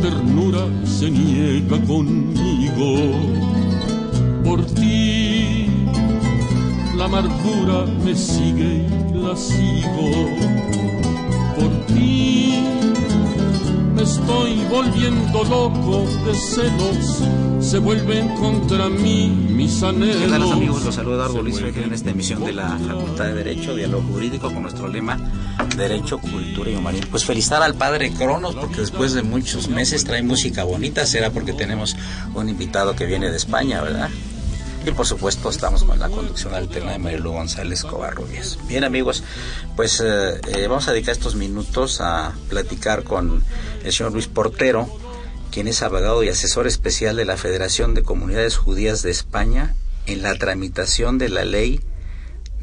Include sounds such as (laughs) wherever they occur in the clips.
Ternura se niega conmigo. Por ti la amargura me sigue y la sigo. Por ti me estoy volviendo loco de celos. Se vuelven contra mí mis anhelos. ¿Qué tal amigos? Los saluda Luis en esta emisión de la Facultad de Derecho, Diálogo Jurídico, con nuestro lema Derecho, Cultura y Humanismo. Pues felicitar al padre Cronos porque después de muchos meses trae música bonita, será porque tenemos un invitado que viene de España, ¿verdad? Y por supuesto estamos con la conducción alterna de Marilu González Covarrubias. Bien amigos, pues eh, eh, vamos a dedicar estos minutos a platicar con el señor Luis Portero, quien es abogado y asesor especial de la Federación de Comunidades Judías de España en la tramitación de la ley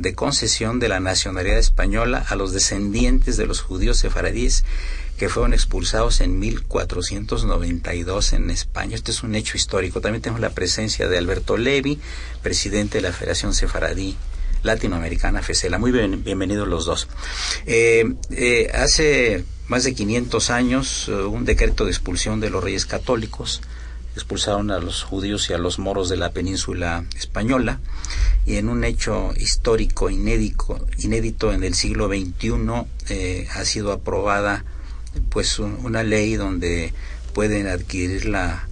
de concesión de la nacionalidad española a los descendientes de los judíos sefaradíes que fueron expulsados en 1492 en España. Este es un hecho histórico. También tenemos la presencia de Alberto Levi, presidente de la Federación Sefaradí Latinoamericana, FECELA. Muy bien, bienvenidos los dos. Eh, eh, hace más de 500 años, eh, un decreto de expulsión de los reyes católicos expulsaron a los judíos y a los moros de la península española y en un hecho histórico inédito, inédito en el siglo XXI eh, ha sido aprobada pues una ley donde pueden adquirir la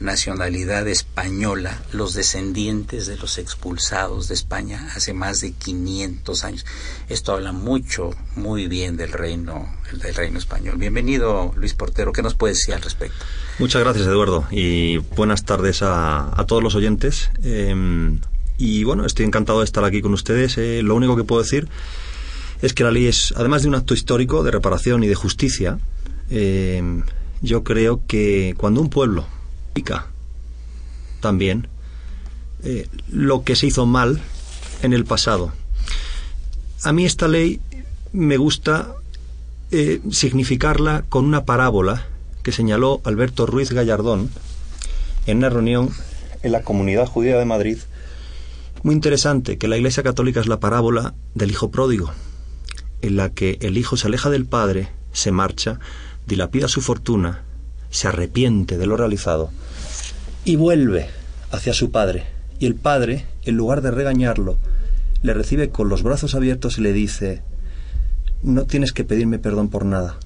nacionalidad española los descendientes de los expulsados de España hace más de 500 años. Esto habla mucho, muy bien del reino, del reino español. Bienvenido, Luis Portero. ¿Qué nos puede decir al respecto? Muchas gracias, Eduardo, y buenas tardes a, todos los oyentes. Em, y bueno, estoy encantado de estar aquí con ustedes. Eh, lo único que puedo decir es que la ley es, además de un acto histórico de reparación y de justicia, em, yo creo que cuando un pueblo pica también eh, lo que se hizo mal en el pasado. A mí esta ley me gusta eh, significarla con una parábola que señaló Alberto Ruiz Gallardón en una reunión en la Comunidad Judía de Madrid. Muy interesante que la Iglesia Católica es la parábola del Hijo Pródigo, en la que el Hijo se aleja del Padre, se marcha, dilapida su fortuna, se arrepiente de lo realizado y vuelve hacia su Padre. Y el Padre, en lugar de regañarlo, le recibe con los brazos abiertos y le dice, no tienes que pedirme perdón por nada.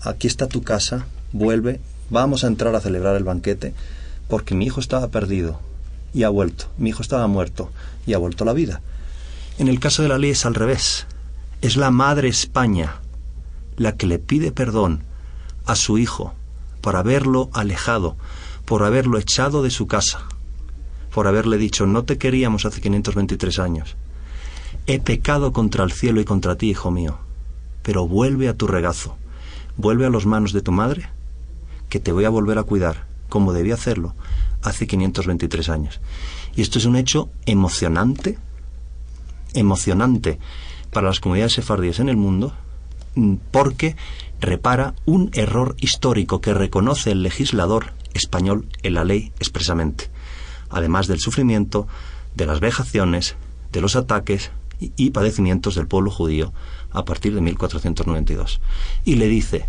Aquí está tu casa, vuelve, vamos a entrar a celebrar el banquete, porque mi hijo estaba perdido y ha vuelto, mi hijo estaba muerto y ha vuelto a la vida. En el caso de la ley es al revés, es la madre España la que le pide perdón a su hijo por haberlo alejado, por haberlo echado de su casa, por haberle dicho no te queríamos hace 523 años. He pecado contra el cielo y contra ti, hijo mío, pero vuelve a tu regazo, vuelve a las manos de tu madre que te voy a volver a cuidar, como debía hacerlo hace 523 años. Y esto es un hecho emocionante, emocionante para las comunidades sefardíes en el mundo, mm, porque repara un error histórico que reconoce el legislador español en la ley expresamente, además del sufrimiento, de las vejaciones, de los ataques y padecimientos del pueblo judío a partir de 1492. Y le dice,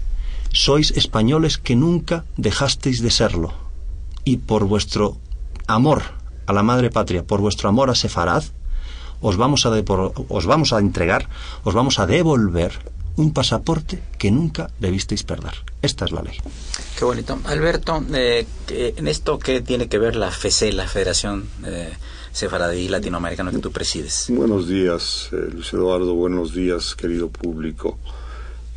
sois españoles que nunca dejasteis de serlo, y por vuestro amor a la madre patria, por vuestro amor a Sefarad, os vamos a, os vamos a entregar, os vamos a devolver un pasaporte que nunca debisteis perder. Esta es la ley. Qué bonito. Alberto, eh, en esto, ¿qué tiene que ver la FECE, la Federación eh, Sefaradí Latinoamericana que tú presides? Buenos días, eh, Luis Eduardo. Buenos días, querido público.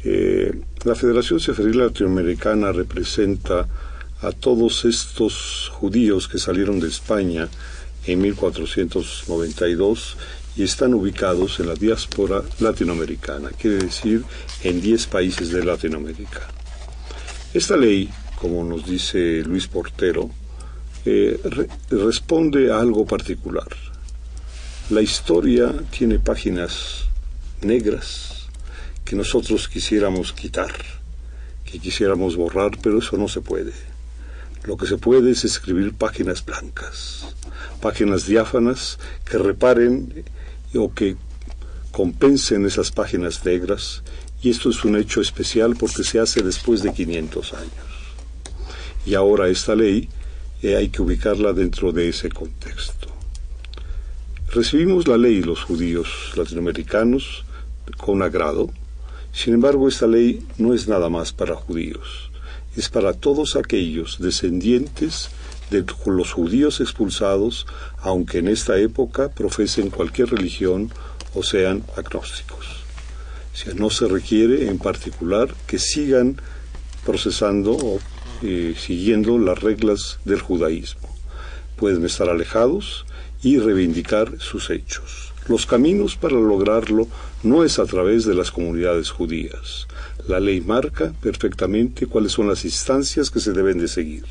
Eh, la Federación Sefaradí Latinoamericana representa a todos estos judíos que salieron de España en 1492 y están ubicados en la diáspora latinoamericana, quiere decir en 10 países de Latinoamérica. Esta ley, como nos dice Luis Portero, eh, responde a algo particular. La historia tiene páginas negras que nosotros quisiéramos quitar, que quisiéramos borrar, pero eso no se puede. Lo que se puede es escribir páginas blancas, páginas diáfanas que reparen o que compensen esas páginas negras, y esto es un hecho especial porque se hace después de 500 años. Y ahora esta ley eh, hay que ubicarla dentro de ese contexto. Recibimos la ley los judíos latinoamericanos con agrado, sin embargo esta ley no es nada más para judíos, es para todos aquellos descendientes de los judíos expulsados, aunque en esta época profesen cualquier religión o sean agnósticos. No se requiere en particular que sigan procesando o eh, siguiendo las reglas del judaísmo. Pueden estar alejados y reivindicar sus hechos. Los caminos para lograrlo no es a través de las comunidades judías. La ley marca perfectamente cuáles son las instancias que se deben de seguir.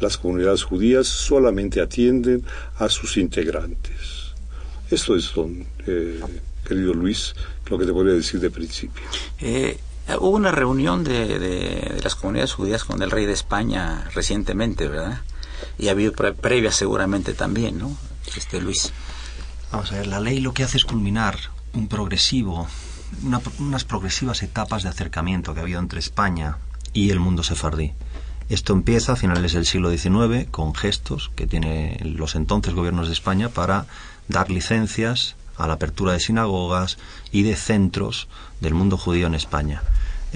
Las comunidades judías solamente atienden a sus integrantes. Esto es, don, eh, querido Luis, lo que te podría decir de principio. Eh, hubo una reunión de, las comunidades judías con el rey de España recientemente, ¿verdad? Y ha habido previa seguramente también, ¿no? Este Luis. Vamos a ver, la ley lo que hace es culminar un progresivo unas progresivas etapas de acercamiento que ha habido entre España y el mundo sefardí. Esto empieza a finales del siglo XIX con gestos que tienen los entonces gobiernos de España para dar licencias a la apertura de sinagogas y de centros del mundo judío en España.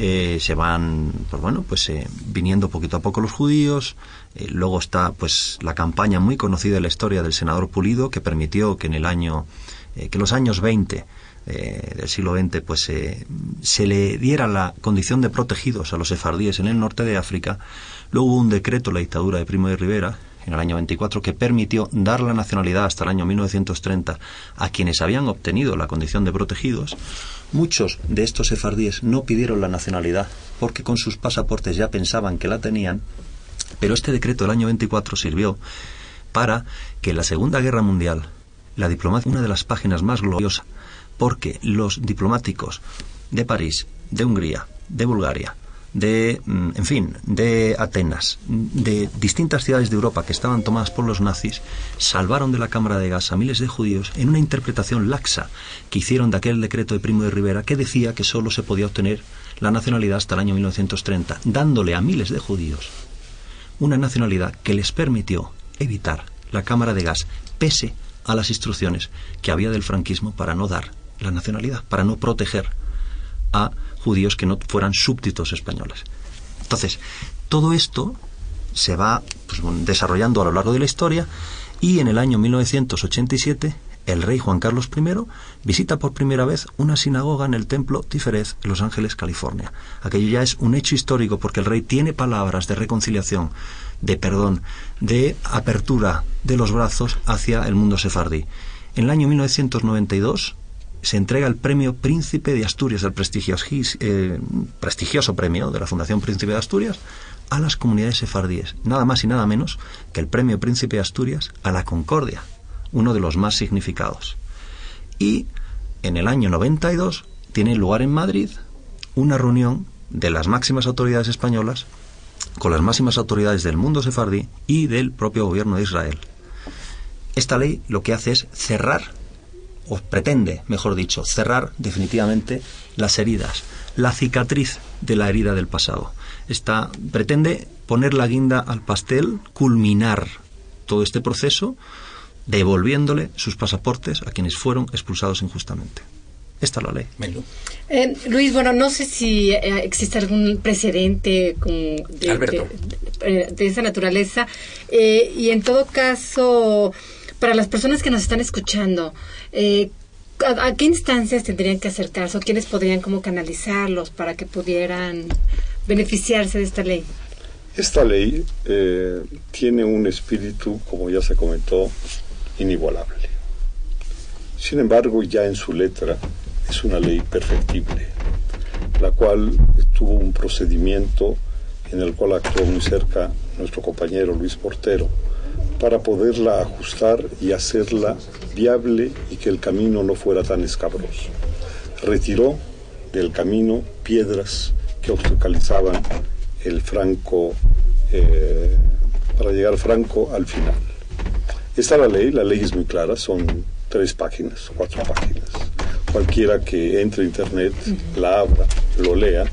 Eh, se van, pues bueno, pues eh, viniendo poquito a poco los judíos. Eh, luego está, pues, la campaña muy conocida de la historia del senador Pulido que permitió que en el año, que en los años 20 eh, del siglo XX, pues eh, se le diera la condición de protegidos a los sefardíes en el norte de África. Luego hubo un decreto, la dictadura de Primo de Rivera, en el año 24, que permitió dar la nacionalidad hasta el año 1930 a quienes habían obtenido la condición de protegidos. Muchos de estos sefardíes no pidieron la nacionalidad porque con sus pasaportes ya pensaban que la tenían, pero este decreto del año 24 sirvió para que en la Segunda Guerra Mundial la diplomacia, una de las páginas más gloriosas porque los diplomáticos de París, de Hungría, de Bulgaria, de, mm, en fin, de Atenas, de distintas ciudades de Europa que estaban tomadas por los nazis, salvaron de la cámara de gas a miles de judíos en una interpretación laxa que hicieron de aquel decreto de Primo de Rivera que decía que solo se podía obtener la nacionalidad hasta el año 1930, dándole a miles de judíos una nacionalidad que les permitió evitar la cámara de gas pese a las instrucciones que había del franquismo para no dar la nacionalidad, para no proteger a judíos que no fueran súbditos españoles. Entonces, todo esto se va pues, desarrollando a lo largo de la historia y en el año 1987 el rey Juan Carlos I visita por primera vez una sinagoga en el templo Tiferet en Los Ángeles, California. Aquello ya es un hecho histórico porque el rey tiene palabras de reconciliación, de perdón, de apertura de los brazos hacia el mundo sefardí. En el año 1992 se entrega el premio Príncipe de Asturias, el eh, prestigioso premio de la Fundación Príncipe de Asturias, a las comunidades sefardíes, nada más y nada menos que el premio Príncipe de Asturias a la Concordia, uno de los más significados. Y en el año 92 tiene lugar en Madrid una reunión de las máximas autoridades españolas con las máximas autoridades del mundo sefardí y del propio gobierno de Israel. Esta ley lo que hace es cerrar, o pretende, mejor dicho, cerrar definitivamente las heridas, la cicatriz de la herida del pasado. Esta pretende poner la guinda al pastel, culminar todo este proceso, devolviéndole sus pasaportes a quienes fueron expulsados injustamente. Esta es la ley. Eh, Luis, bueno, no sé si eh, existe algún precedente de, de, esa naturaleza. Eh, y en todo caso, para las personas que nos están escuchando, ¿a, qué instancias tendrían que acercarse o quiénes podrían como canalizarlos para que pudieran beneficiarse de esta ley? Esta ley tiene un espíritu, como ya se comentó, inigualable. Sin embargo, ya en su letra es una ley perfectible, la cual tuvo un procedimiento en el cual actuó muy cerca nuestro compañero Luis Portero para poderla ajustar y hacerla viable y que el camino no fuera tan escabroso. Retiró del camino piedras que obstaculizaban el Franco eh, para llegar Franco al final. Está la ley, la ley es muy clara, son tres páginas, cuatro páginas cualquiera que entre a Internet, la abra, lo lea,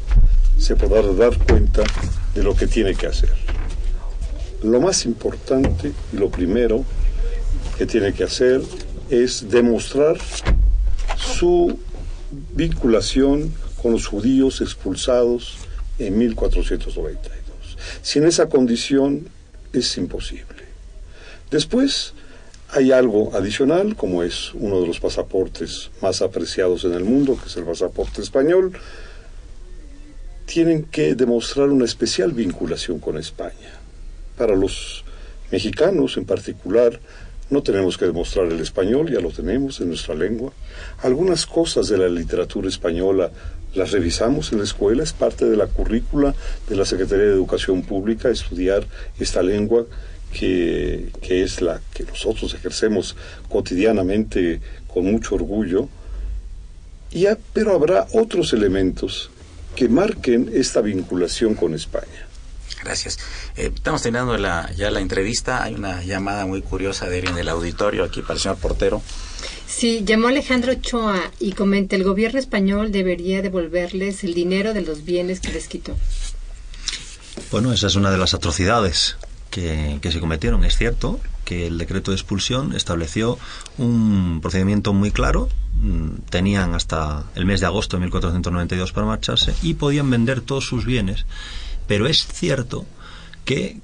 se podrá dar cuenta de lo que tiene que hacer. Lo más importante y lo primero que tiene que hacer es demostrar su vinculación con los judíos expulsados en 1492. Sin esa condición es imposible. Después, hay algo adicional, como es uno de los pasaportes más apreciados en el mundo, que es el pasaporte español. Tienen que demostrar una especial vinculación con España. Para los mexicanos en particular, no tenemos que demostrar el español, ya lo tenemos en nuestra lengua. Algunas cosas de la literatura española las revisamos en la escuela, es parte de la currícula de la Secretaría de Educación Pública estudiar esta lengua que, es la que nosotros ejercemos cotidianamente con mucho orgullo, ya, pero habrá otros elementos que marquen esta vinculación con España. Gracias. Eh, estamos terminando ya la entrevista. Hay una llamada muy curiosa de alguien del auditorio aquí para el señor portero. Sí, llamó Alejandro Choa y comenta, el gobierno español debería devolverles el dinero de los bienes que les quitó. Bueno, esa es una de las atrocidades que, se cometieron. Es cierto que el decreto de expulsión estableció un procedimiento muy claro. Mm, tenían hasta el mes de agosto de 1492 para marcharse y podían vender todos sus bienes. Pero es cierto que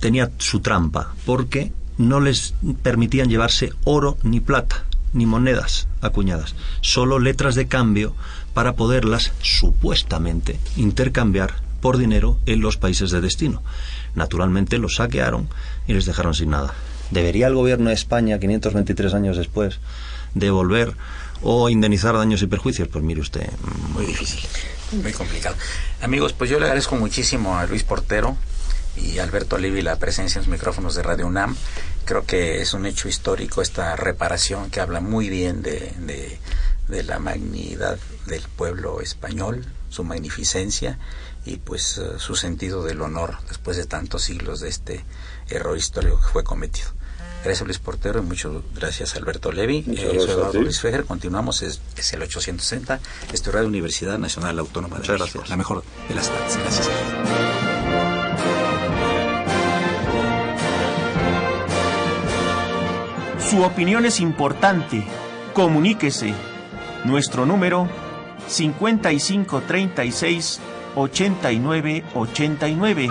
tenía su trampa, porque no les permitían llevarse oro ni plata, ni monedas acuñadas, solo letras de cambio para poderlas supuestamente intercambiar por dinero en los países de destino naturalmente los saquearon y les dejaron sin nada. ¿Debería el gobierno de España, 523 años después, devolver o indemnizar daños y perjuicios? Pues mire usted. Muy difícil, muy complicado. Amigos, pues yo le agradezco muchísimo a Luis Portero y Alberto Levi la presencia en los micrófonos de Radio UNAM. Creo que es un hecho histórico esta reparación que habla muy bien de, de, la magnidad del pueblo español, su magnificencia y pues eh, su sentido del honor después de tantos siglos de este error histórico que fue cometido. Gracias Luis Portero y muchas gracias Alberto Levi. Eh, soy Eduardo Luis Fejer. Continuamos, es, el 860, esto Radio Universidad Nacional Autónoma de México, la mejor de las tardes. Gracias. Su opinión es importante. Comuníquese. Nuestro número 5536 8989.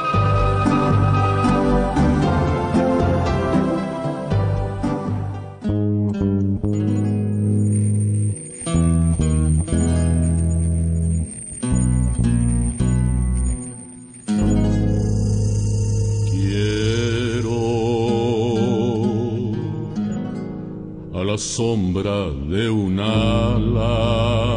Sombra de un ala.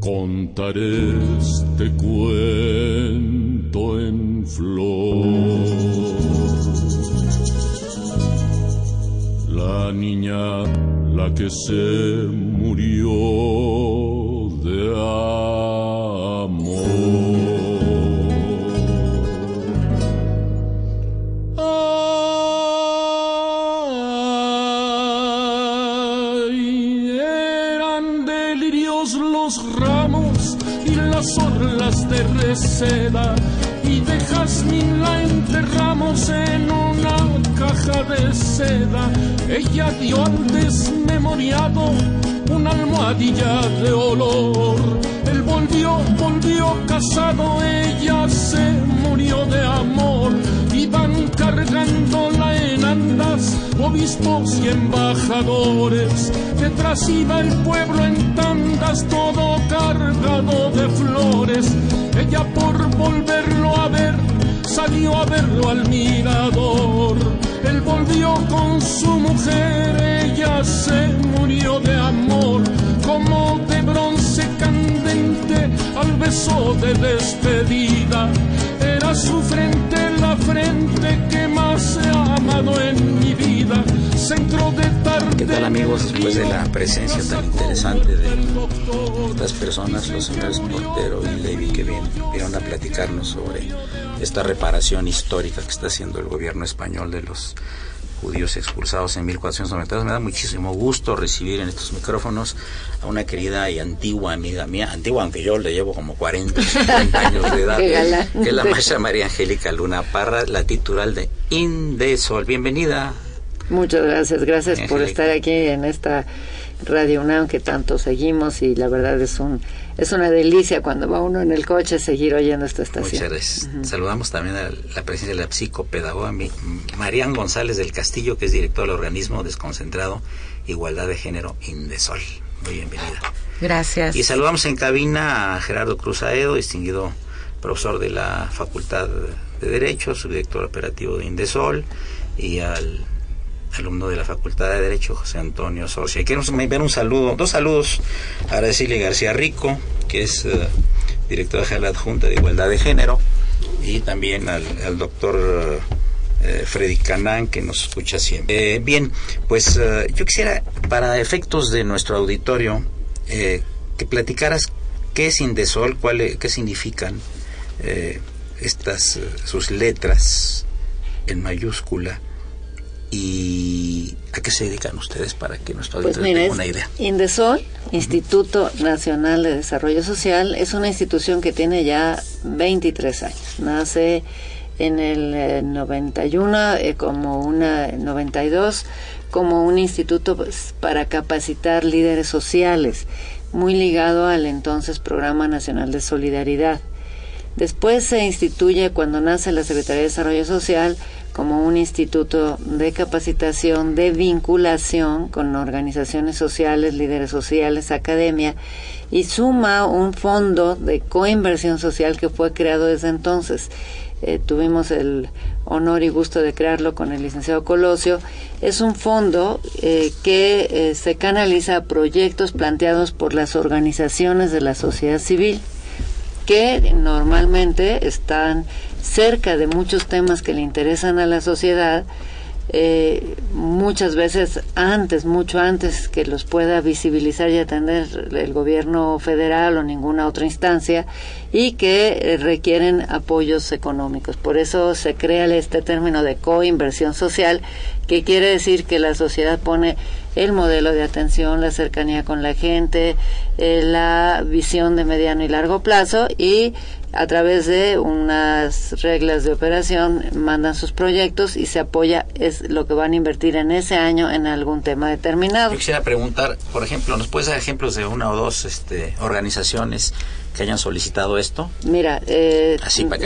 contaré este cuento en flor. La niña, la que se de despedida. Era su frente la frente que más he amado en mi vida. Centro de tarde. ¿Qué tal amigos? Después de la presencia tan interesante de estas personas, los señores Portero y Levy que vinieron a platicarnos sobre esta reparación histórica que está haciendo el gobierno español de los judíos expulsados en 1492. Me da muchísimo gusto recibir en estos micrófonos a una querida y antigua amiga mía, antigua aunque yo le llevo como 40, 50 años de edad, (laughs) que es la maestra María Angélica Luna Parra, la titular de Indesol. Bienvenida. Muchas gracias, gracias por estar aquí en esta Radio UNAM que tanto seguimos y la verdad es un es una delicia cuando va uno en el coche seguir oyendo esta estación. Muchas gracias. Saludamos también a la presencia de la psicopedagoga Marían González del Castillo, que es director del organismo desconcentrado Igualdad de Género Indesol. Muy bienvenida. Gracias. Y saludamos en cabina a Gerardo Cruz Aedo, distinguido profesor de la Facultad de Derecho, subdirector operativo de Indesol, y al alumno de la Facultad de Derecho, José Antonio Socia. Quiero enviar un saludo, dos saludos a Araceli García Rico, que es uh, directora general adjunta de Igualdad de Género, y también al, doctor eh, Freddy Canán, que nos escucha siempre. Eh, bien, pues yo quisiera, para efectos de nuestro auditorio, que platicaras qué es Indesol, cuál, qué significan estas sus letras en mayúscula y a qué se dedican ustedes para que nuestro pues tenga una idea. Indesol, Instituto Nacional de Desarrollo Social, es una institución que tiene ya 23 años. Nace en el 91 eh, eh, como una 92 como un instituto pues, para capacitar líderes sociales, muy ligado al entonces Programa Nacional de Solidaridad. Después se instituye cuando nace la Secretaría de Desarrollo Social como un instituto de capacitación, de vinculación con organizaciones sociales, líderes sociales, academia, y suma un fondo de coinversión social que fue creado desde entonces. Eh, tuvimos el honor y gusto de crearlo con el licenciado Colosio. Es un fondo eh, que eh, se canaliza a proyectos planteados por las organizaciones de la sociedad civil que normalmente están cerca de muchos temas que le interesan a la sociedad, eh, muchas veces antes, mucho antes que los pueda visibilizar y atender el gobierno federal o ninguna otra instancia y que eh, requieren apoyos económicos. Por eso se crea este término de coinversión social, que quiere decir que la sociedad pone el modelo de atención, la cercanía con la gente, eh, la visión de mediano y largo plazo y a través de unas reglas de operación mandan sus proyectos y se apoya es lo que van a invertir en ese año en algún tema determinado. Yo quisiera preguntar, por ejemplo, ¿nos puedes dar ejemplos de una o dos este, organizaciones que hayan solicitado esto? Mira, eh,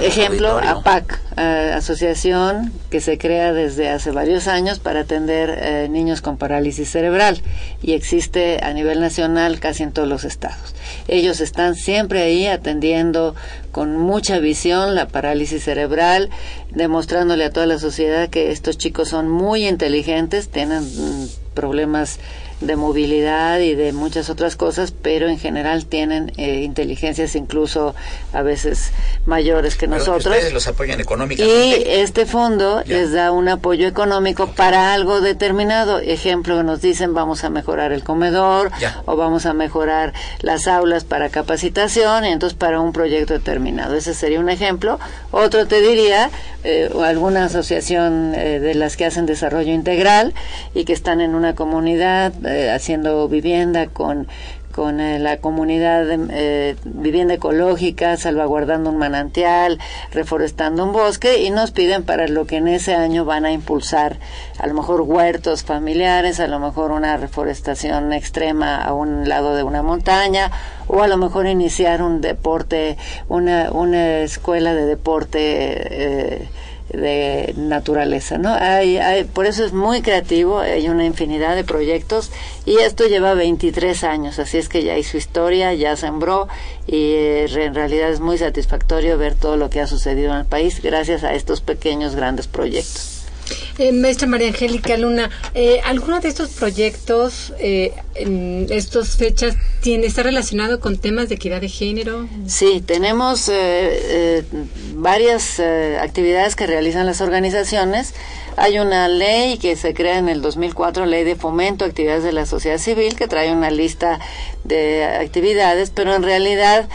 ejemplo, APAC, eh, asociación que se crea desde hace varios años para atender eh, niños con parálisis cerebral y existe a nivel nacional casi en todos los estados. Ellos están siempre ahí atendiendo con mucha visión la parálisis cerebral, demostrándole a toda la sociedad que estos chicos son muy inteligentes, tienen mm, problemas de movilidad y de muchas otras cosas, pero en general tienen eh, inteligencias incluso a veces mayores que nosotros. Ustedes los apoyan económicamente. Y este fondo les da un apoyo económico para algo determinado. Ejemplo, nos dicen vamos a mejorar el comedor o vamos a mejorar las aulas para capacitación, y entonces para un proyecto determinado. Ese sería un ejemplo. Otro te diría, eh, alguna asociación eh, de las que hacen desarrollo integral y que están en una comunidad eh, haciendo vivienda con con eh, la comunidad de eh, vivienda ecológica, salvaguardando un manantial, reforestando un bosque y nos piden para lo que en ese año van a impulsar a lo mejor huertos familiares, a lo mejor una reforestación extrema a un lado de una montaña o a lo mejor iniciar un deporte, una, una escuela de deporte. Eh, de naturaleza, ¿no? Hay, hay, por eso es muy creativo, hay una infinidad de proyectos y esto lleva 23 años, así es que ya hizo historia, ya sembró y eh, en realidad es muy satisfactorio ver todo lo que ha sucedido en el país gracias a estos pequeños grandes proyectos. Eh, maestra María Angélica Luna, eh, ¿alguno de estos proyectos, eh, en estas fechas, tiene, está relacionado con temas de equidad de género? Sí, tenemos eh, varias actividades que realizan las organizaciones. Hay una ley que se crea en el 2004, Ley de Fomento Actividades de la Sociedad Civil, que trae una lista de actividades, pero en realidad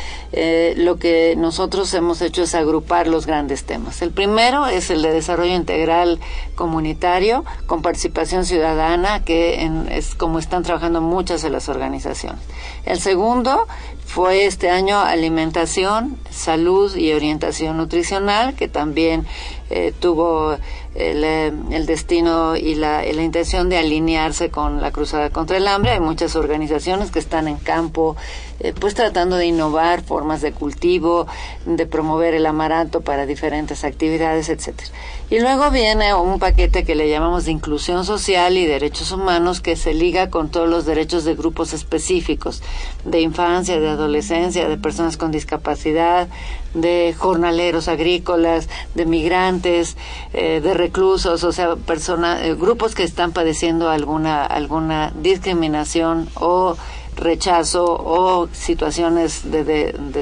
lo que nosotros hemos hecho es agrupar los grandes temas. El primero es el de desarrollo integral comunitario con participación ciudadana, que es como están trabajando muchas de las organizaciones. El segundo fue este año alimentación, salud y orientación nutricional, que también eh, tuvo el, eh, destino y la, la, intención de alinearse con la Cruzada contra el Hambre. Hay muchas organizaciones que están en campo, eh, pues tratando de innovar formas de cultivo, de promover el amaranto para diferentes actividades, etcétera. Y luego viene un paquete que le llamamos de inclusión social y derechos humanos que se liga con todos los derechos de grupos específicos, de infancia, de adolescencia, de personas con discapacidad, de jornaleros agrícolas, de migrantes, eh, de reclusos, o sea, personas, eh, grupos que están padeciendo alguna alguna discriminación o rechazo o situaciones de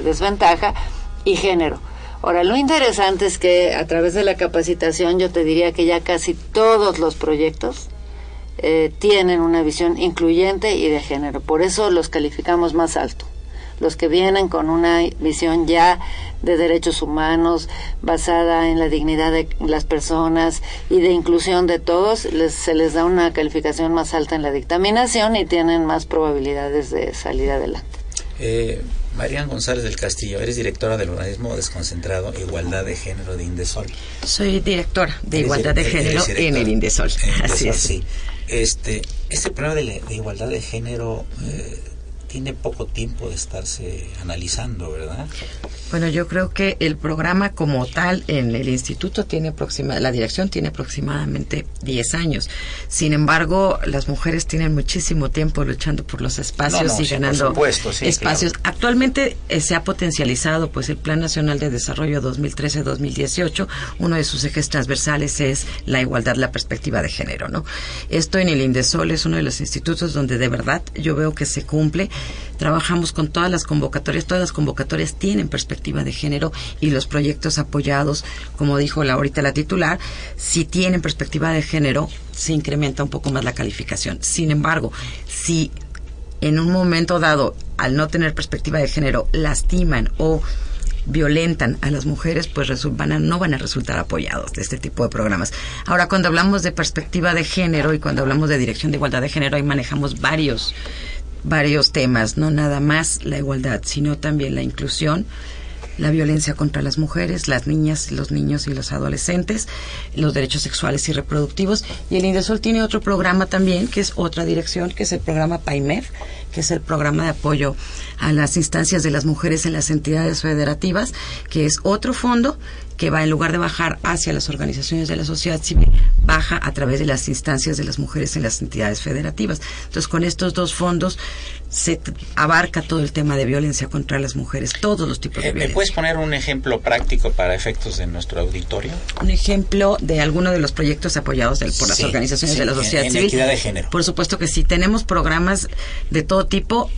desventaja y género Ahora, lo interesante es que a través de la capacitación yo te diría que ya casi todos los proyectos eh, tienen una visión incluyente y de género. Por eso los calificamos más alto. Los que vienen con una visión ya de derechos humanos, basada en la dignidad de las personas y de inclusión de todos, se les da una calificación más alta en la dictaminación y tienen más probabilidades de salir adelante. Eh, Marian González del Castillo, eres directora del organismo desconcentrado Igualdad de Género de Indesol. Soy directora de Igualdad de Género en el Indesol. Así es. Sí. Este, este problema de, de igualdad de género eh, tiene poco tiempo de estarse analizando, ¿verdad? Bueno, yo creo que el programa como tal en el instituto tiene aproxima, la dirección tiene aproximadamente 10 años. Sin embargo, las mujeres tienen muchísimo tiempo luchando por los espacios y ganando espacios. Actualmente eh, se ha potencializado pues el Plan Nacional de Desarrollo 2013-2018. Uno de sus ejes transversales es la igualdad, la perspectiva de género, ¿no? Esto en el Indesol es uno de los institutos donde de verdad yo veo que se cumple. Trabajamos con todas las convocatorias, todas las convocatorias tienen perspectiva de género y los proyectos apoyados, como dijo la, ahorita la titular, si tienen perspectiva de género, se incrementa un poco más la calificación. Sin embargo, si en un momento dado, al no tener perspectiva de género, lastiman o violentan a las mujeres, pues van no van a resultar apoyados de este tipo de programas. Ahora, cuando hablamos de perspectiva de género y cuando hablamos de dirección de igualdad de género, ahí manejamos varios, varios temas, no nada más la igualdad, sino también la inclusión, la violencia contra las mujeres, las niñas, los niños y los adolescentes, los derechos sexuales y reproductivos. Y el Indesol tiene otro programa también, que es otra dirección, que es el programa PAIMED, que es el programa de apoyo a las instancias de las mujeres en las entidades federativas, que es otro fondo que va en lugar de bajar hacia las organizaciones de la sociedad civil, baja a través de las instancias de las mujeres en las entidades federativas. Entonces, con estos dos fondos se abarca todo el tema de violencia contra las mujeres, todos los tipos de violencia. ¿Me puedes poner un ejemplo práctico para efectos de nuestro auditorio? Un ejemplo de alguno de los proyectos apoyados por las organizaciones de la sociedad civil. Equidad de género. Por supuesto que sí, tenemos programas de todo tipo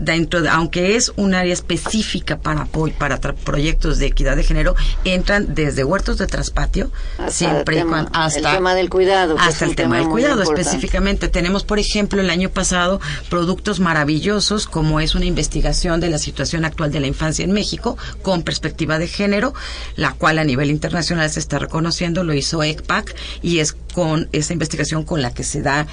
dentro de, aunque es un área específica para para proyectos de equidad de género entran desde huertos de traspatio siempre el hasta el tema del cuidado hasta el tema, del cuidado específicamente. Tenemos por ejemplo el año pasado productos maravillosos como es una investigación de la situación actual de la infancia en México con perspectiva de género la cual a nivel internacional se está reconociendo lo hizo ECPAC y es con esa investigación con la que se da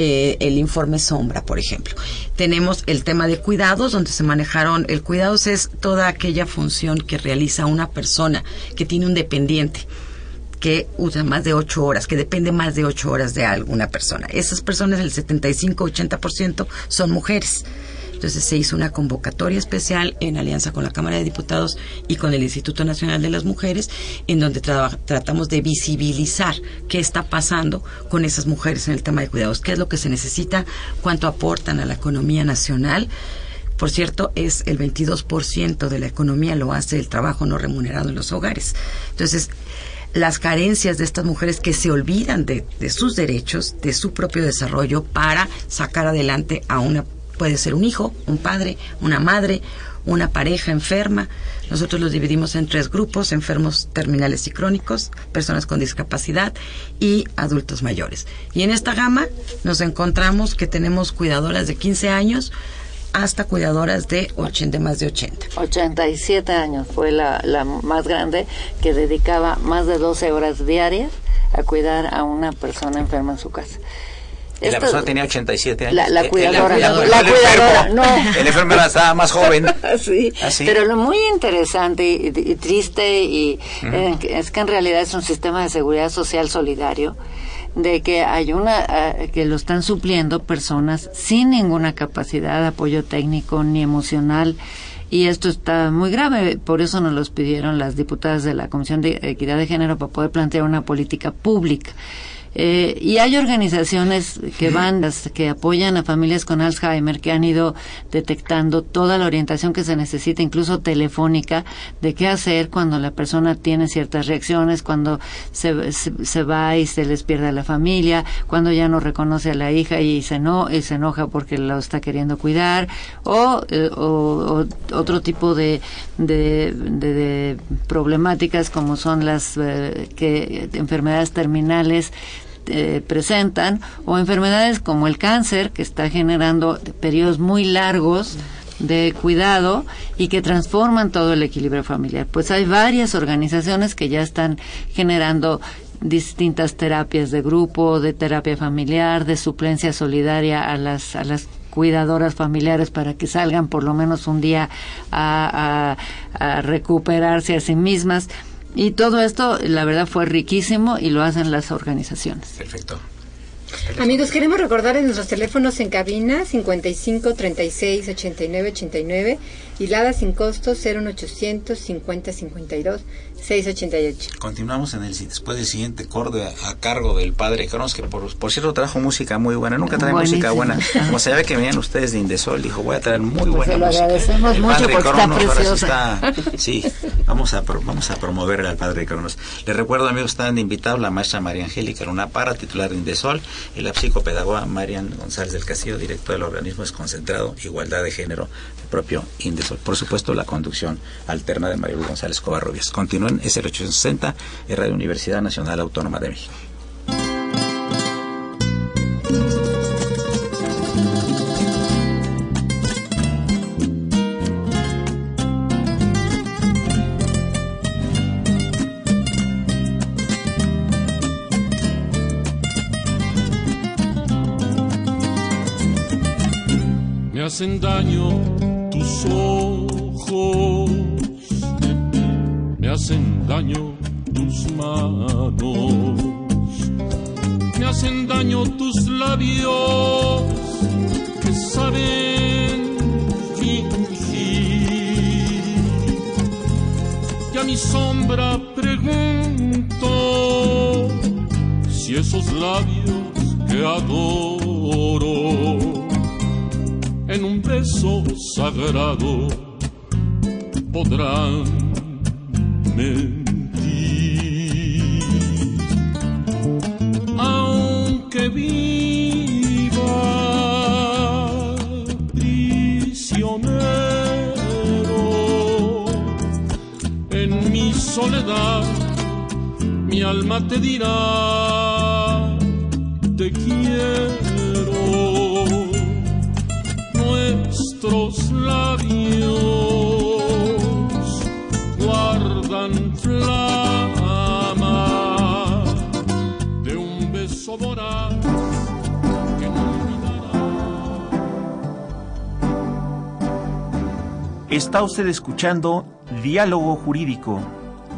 eh, el informe sombra, por ejemplo. Tenemos el tema de cuidados, donde se manejaron, el cuidados es toda aquella función que realiza una persona que tiene un dependiente que usa más de ocho horas, que depende más de ocho horas de alguna persona. Esas personas, el 75-80% son mujeres. Entonces se hizo una convocatoria especial en alianza con la Cámara de Diputados y con el Instituto Nacional de las Mujeres, en donde tratamos de visibilizar qué está pasando con esas mujeres en el tema de cuidados, qué es lo que se necesita, cuánto aportan a la economía nacional. Por cierto, es el 22% de la economía lo hace el trabajo no remunerado en los hogares. Entonces, las carencias de estas mujeres que se olvidan de, de, sus derechos, de su propio desarrollo para sacar adelante a una Puede ser un hijo, un padre, una madre, una pareja enferma. Nosotros los dividimos en tres grupos, enfermos terminales y crónicos, personas con discapacidad y adultos mayores. Y en esta gama nos encontramos que tenemos cuidadoras de 15 años hasta cuidadoras de, 80, más de 80. 87 años fue la, la más grande que dedicaba más de 12 horas diarias a cuidar a una persona enferma en su casa la persona tenía 87 años. La, la cuidadora, la, cuidadora, no. El enfermero estaba más joven. (laughs) sí, ¿Así? pero lo muy interesante y, triste y eh, es que en realidad es un sistema de seguridad social solidario de que hay una que lo están supliendo personas sin ninguna capacidad de apoyo técnico ni emocional y esto está muy grave, por eso nos los pidieron las diputadas de la Comisión de Equidad de Género para poder plantear una política pública eh, y hay organizaciones que van, que apoyan a familias con Alzheimer, que han ido detectando toda la orientación que se necesita, incluso telefónica, de qué hacer cuando la persona tiene ciertas reacciones, cuando se, se, va y se les pierde a la familia, cuando ya no reconoce a la hija y se, no, y se enoja porque lo está queriendo cuidar, o, eh, otro tipo de, de, problemáticas como son las eh, que, enfermedades terminales eh, presentan o enfermedades como el cáncer que está generando periodos muy largos de cuidado y que transforman todo el equilibrio familiar. Pues hay varias organizaciones que ya están generando distintas terapias de grupo, de terapia familiar, de suplencia solidaria a las, a las cuidadoras familiares para que salgan por lo menos un día a, a recuperarse a sí mismas. Y todo esto, la verdad, fue riquísimo y lo hacen las organizaciones. Perfecto. Amigos, queremos recordar en nuestros teléfonos en cabina 55 36 89 89 y Lada sin costo 01800 50 52 688. Continuamos en el después del siguiente acorde a, cargo del padre Cronos, que por, por, cierto trajo música muy buena. Nunca trae música buena. Como se ve que venían ustedes de Indesol, dijo, voy a traer muy pues buena se lo música. agradecemos mucho porque está preciosa. sí, vamos a, vamos a promover al padre Cronos. Les recuerdo, amigos, están invitados la maestra María Angélica Luna Para, titular de Indesol, y la psicopedagoga Marian González del Castillo, director del organismo desconcentrado Igualdad de Género, propio Indesol. Por supuesto, la conducción alterna de María González Covarrubias. Es el 860 en Radio Universidad Nacional Autónoma de México. Me hacen daño hacen daño tus labios que saben fingir. a mi sombra pregunto si esos labios que adoro en un beso sagrado podrán mentir. Mi alma te dirá, te quiero. Nuestros labios guardan flama de un beso voraz que no olvidará. Está usted escuchando Diálogo Jurídico,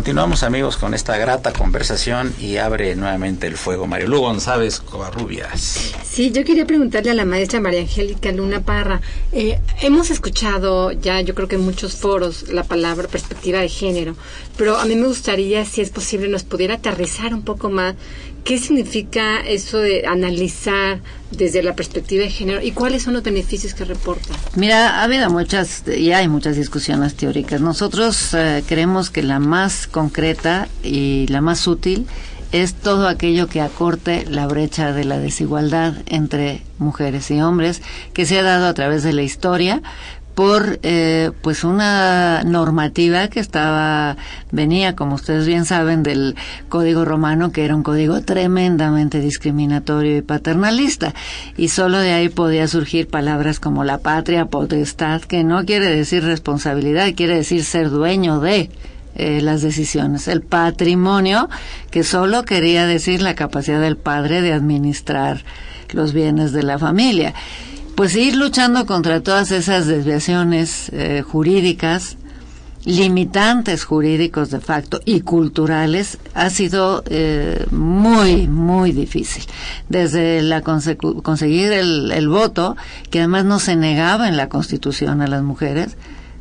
Continuamos amigos con esta grata conversación y abre nuevamente el fuego Mario Lugo González Covarrubias. Sí, yo quería preguntarle a la maestra María Angélica Luna Parra. Eh, hemos escuchado ya, yo creo que en muchos foros, la palabra perspectiva de género, pero a mí me gustaría, si es posible, nos pudiera aterrizar un poco más ¿Qué significa eso de analizar desde la perspectiva de género y cuáles son los beneficios que reporta? Mira, ha habido muchas, y hay muchas discusiones teóricas. Nosotros eh, creemos que la más concreta y la más útil es todo aquello que acorte la brecha de la desigualdad entre mujeres y hombres que se ha dado a través de la historia, por eh, pues una normativa que estaba venía como ustedes bien saben del código romano que era un código tremendamente discriminatorio y paternalista y solo de ahí podía surgir palabras como la patria potestad que no quiere decir responsabilidad quiere decir ser dueño de eh, las decisiones. El patrimonio, que solo quería decir la capacidad del padre de administrar los bienes de la familia pues ir luchando contra todas esas desviaciones eh, jurídicas, limitantes jurídicos de facto y culturales ha sido eh, muy, muy difícil. Desde la conseguir el, el, voto, que además no se negaba en la Constitución a las mujeres,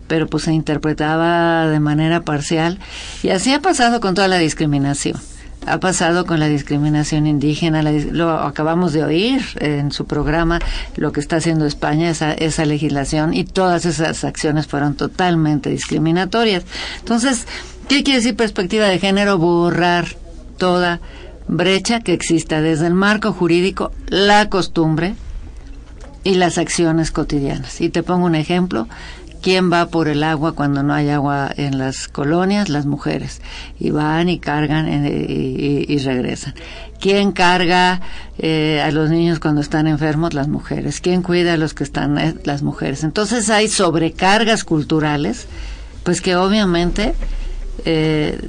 pero pues se interpretaba de manera parcial. Y así ha pasado con toda la discriminación ha pasado con la discriminación indígena, lo acabamos de oír en su programa, lo que está haciendo España, esa, esa legislación y todas esas acciones fueron totalmente discriminatorias. Entonces, ¿qué quiere decir perspectiva de género? Borrar toda brecha que exista desde el marco jurídico, la costumbre y las acciones cotidianas. Y te pongo un ejemplo, ¿Quién va por el agua cuando no hay agua en las colonias? Las mujeres. Y van y cargan eh, y, regresan. ¿Quién carga eh, a los niños cuando están enfermos? Las mujeres. ¿Quién cuida a los que están? Eh, las mujeres. Entonces hay sobrecargas culturales, pues que obviamente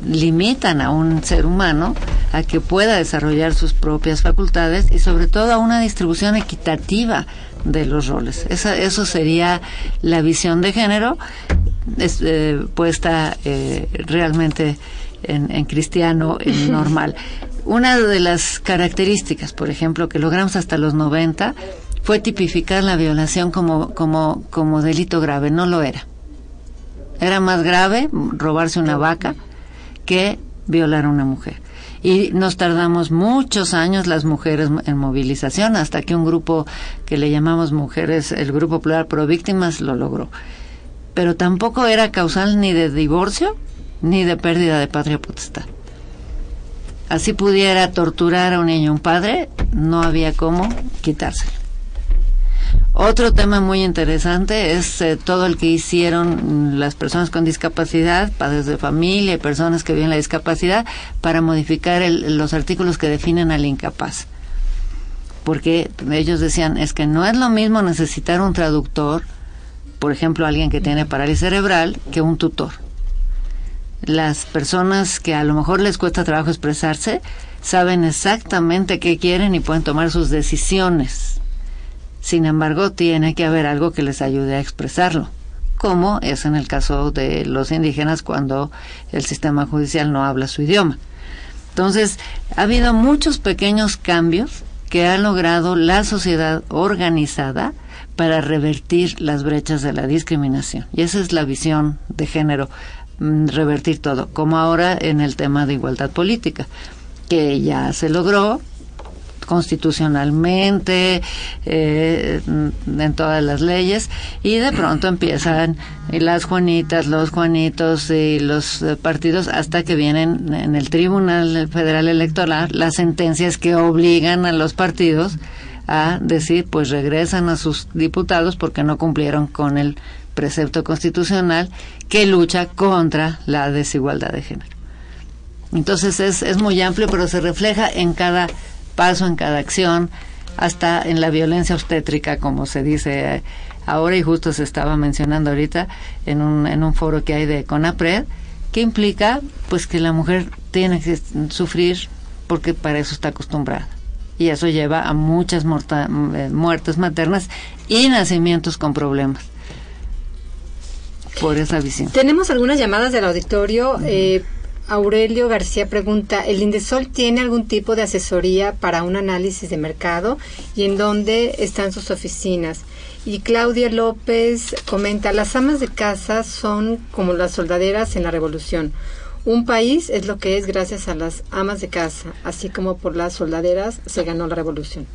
limitan a un ser humano a que pueda desarrollar sus propias facultades y sobre todo a una distribución equitativa de los roles. Esa, eso sería la visión de género eh, puesta eh, realmente en, cristiano, en normal. Una de las características, por ejemplo, que logramos hasta los 90 fue tipificar la violación como, como, como delito grave. No lo era. Era más grave robarse una vaca que violar a una mujer y nos tardamos muchos años las mujeres en movilización hasta que un grupo que le llamamos mujeres, el Grupo Plural Pro Víctimas, lo logró. Pero tampoco era causal ni de divorcio ni de pérdida de patria potestad. Así pudiera torturar a un niño un padre, no había cómo quitárselo. Otro tema muy interesante es eh, todo el que hicieron las personas con discapacidad, padres de familia y personas que viven la discapacidad, para modificar los artículos que definen al incapaz. Porque ellos decían, es que no es lo mismo necesitar un traductor, por ejemplo, alguien que tiene parálisis cerebral, que un tutor. las personas que a lo mejor les cuesta trabajo expresarse saben exactamente qué quieren y pueden tomar sus decisiones. Sin embargo, tiene que haber algo que les ayude a expresarlo, como es en el caso de los indígenas cuando el sistema judicial no habla su idioma. Entonces, ha habido muchos pequeños cambios que ha logrado la sociedad organizada para revertir las brechas de la discriminación. Y esa es la visión de género, mm, revertir todo, como ahora en el tema de igualdad política, que ya se logró, constitucionalmente, eh, en todas las leyes, y de pronto empiezan las Juanitas, los Juanitos y los partidos hasta que vienen en el Tribunal Federal Electoral las sentencias que obligan a los partidos a decir, pues regresan a sus diputados porque no cumplieron con el precepto constitucional que lucha contra la desigualdad de género. Entonces es, es muy amplio, pero se refleja en cada paso en cada acción, hasta en la violencia obstétrica, como se dice ahora y justo se estaba mencionando ahorita en un, en un foro que hay de CONAPRED, que implica pues que la mujer tiene que sufrir porque para eso está acostumbrada. Y eso lleva a muchas eh, muertes maternas y nacimientos con problemas por esa visión. Tenemos algunas llamadas del auditorio. Eh, Aurelio García pregunta, ¿el Indesol tiene algún tipo de asesoría para un análisis de mercado y en dónde están sus oficinas? Y Claudia López comenta, las amas de casa son como las soldaderas en la revolución. Un país es lo que es gracias a las amas de casa, así como por las soldaderas se ganó la revolución.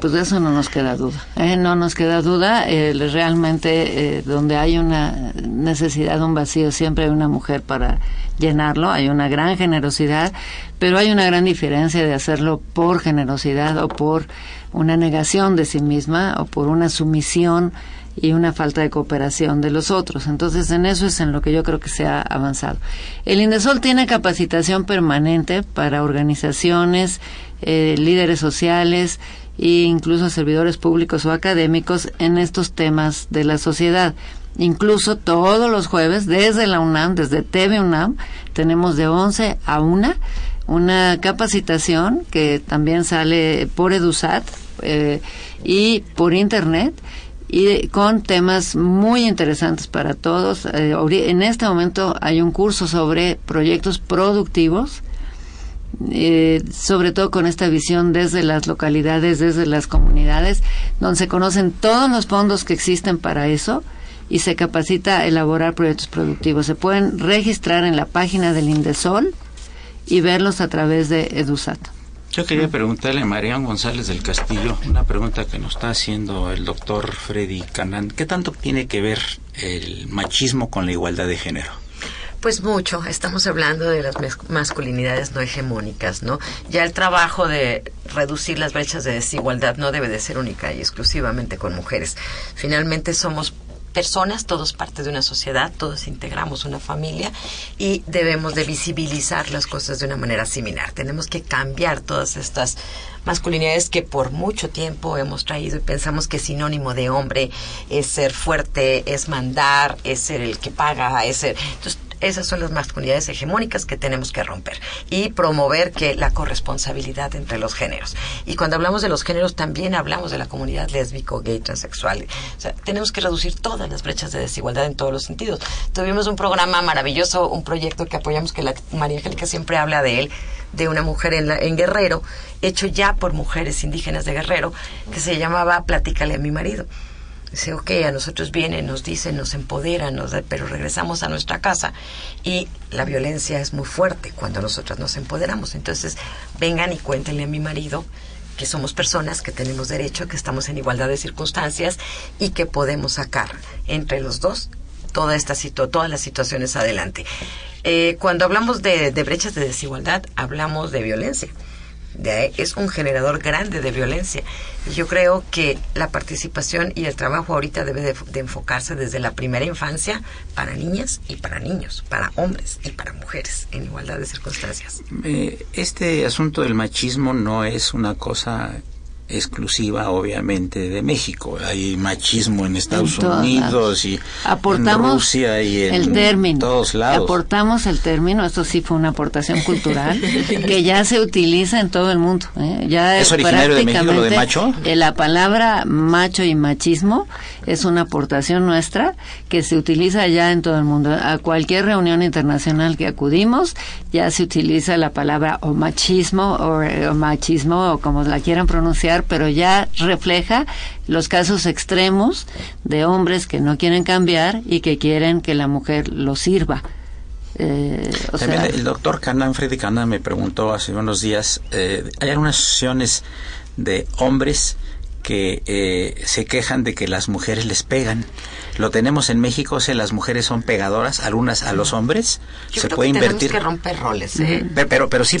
Pues de eso no nos queda duda. ¿eh? No nos queda duda. Eh, realmente, eh, donde hay una necesidad, un vacío, siempre hay una mujer para llenarlo. Hay una gran generosidad, pero hay una gran diferencia de hacerlo por generosidad o por una negación de sí misma o por una sumisión y una falta de cooperación de los otros. Entonces, en eso es en lo que yo creo que se ha avanzado. El Indesol tiene capacitación permanente para organizaciones, líderes sociales, e incluso servidores públicos o académicos en estos temas de la sociedad. Incluso todos los jueves, desde la UNAM, desde TV UNAM, tenemos de 11 a 1 una capacitación que también sale por EduSat eh, y por Internet y con temas muy interesantes para todos. Eh, en este momento hay un curso sobre proyectos productivos eh, sobre todo con esta visión desde las localidades, desde las comunidades, donde se conocen todos los fondos que existen para eso y se capacita a elaborar proyectos productivos. Se pueden registrar en la página del Indesol y verlos a través de EduSat. Yo quería preguntarle a Marian González del Castillo una pregunta que nos está haciendo el doctor Freddy Canán. ¿Qué tanto tiene que ver el machismo con la igualdad de género? Pues mucho, estamos hablando de las masculinidades no hegemónicas, ¿no? Ya el trabajo de reducir las brechas de desigualdad no debe de ser única y exclusivamente con mujeres. Finalmente somos personas, todos parte de una sociedad, todos integramos una familia y debemos de visibilizar las cosas de una manera similar. Tenemos que cambiar todas estas masculinidades que por mucho tiempo hemos traído y pensamos que sinónimo de hombre es ser fuerte, es mandar, es ser el que paga, es ser... Entonces, esas son las masculinidades hegemónicas que tenemos que romper y promover que la corresponsabilidad entre los géneros. Y cuando hablamos de los géneros también hablamos de la comunidad lésbico, gay, transexual. O sea, tenemos que reducir todas las brechas de desigualdad en todos los sentidos. Tuvimos un programa maravilloso, un proyecto que apoyamos que la María Angélica siempre habla de él, de una mujer en, en Guerrero, hecho ya por mujeres indígenas de Guerrero, que se llamaba Platícale a mi marido. Dice, ok, a nosotros vienen, nos dicen, nos empoderan, nos, pero regresamos a nuestra casa y la violencia es muy fuerte cuando nosotras nos empoderamos. Entonces, vengan y cuéntenle a mi marido que somos personas, que tenemos derecho, que estamos en igualdad de circunstancias y que podemos sacar entre los dos toda esta todas las situaciones adelante. Eh, cuando hablamos de brechas de desigualdad, hablamos de violencia es un generador grande de violencia. Y yo creo que la participación y el trabajo ahorita debe de, enfocarse desde la primera infancia para niñas y para niños, para hombres y para mujeres, en igualdad de circunstancias. Eh, este asunto del machismo no es una cosa exclusiva obviamente de México. Hay machismo en Estados Unidos y aportamos en Rusia y en el término, todos lados. Aportamos el término, esto sí fue una aportación cultural, (laughs) que ya se utiliza en todo el mundo. ¿eh? Ya ¿Es originario de México lo de macho? Eh, la palabra macho y machismo es una aportación nuestra que se utiliza ya en todo el mundo. A cualquier reunión internacional que acudimos ya se utiliza la palabra o machismo o, o machismo o como la quieran pronunciar pero ya refleja los casos extremos de hombres que no quieren cambiar y que quieren que la mujer lo sirva. Eh, También el doctor Canan, Freddy Canan, me preguntó hace unos días, eh, hay algunas sesiones de hombres que eh, se quejan de que las mujeres les pegan. Lo tenemos en México, o las mujeres son pegadoras, algunas a los hombres. se puede invertir. que romper roles. ¿eh? Pero, pero, sí,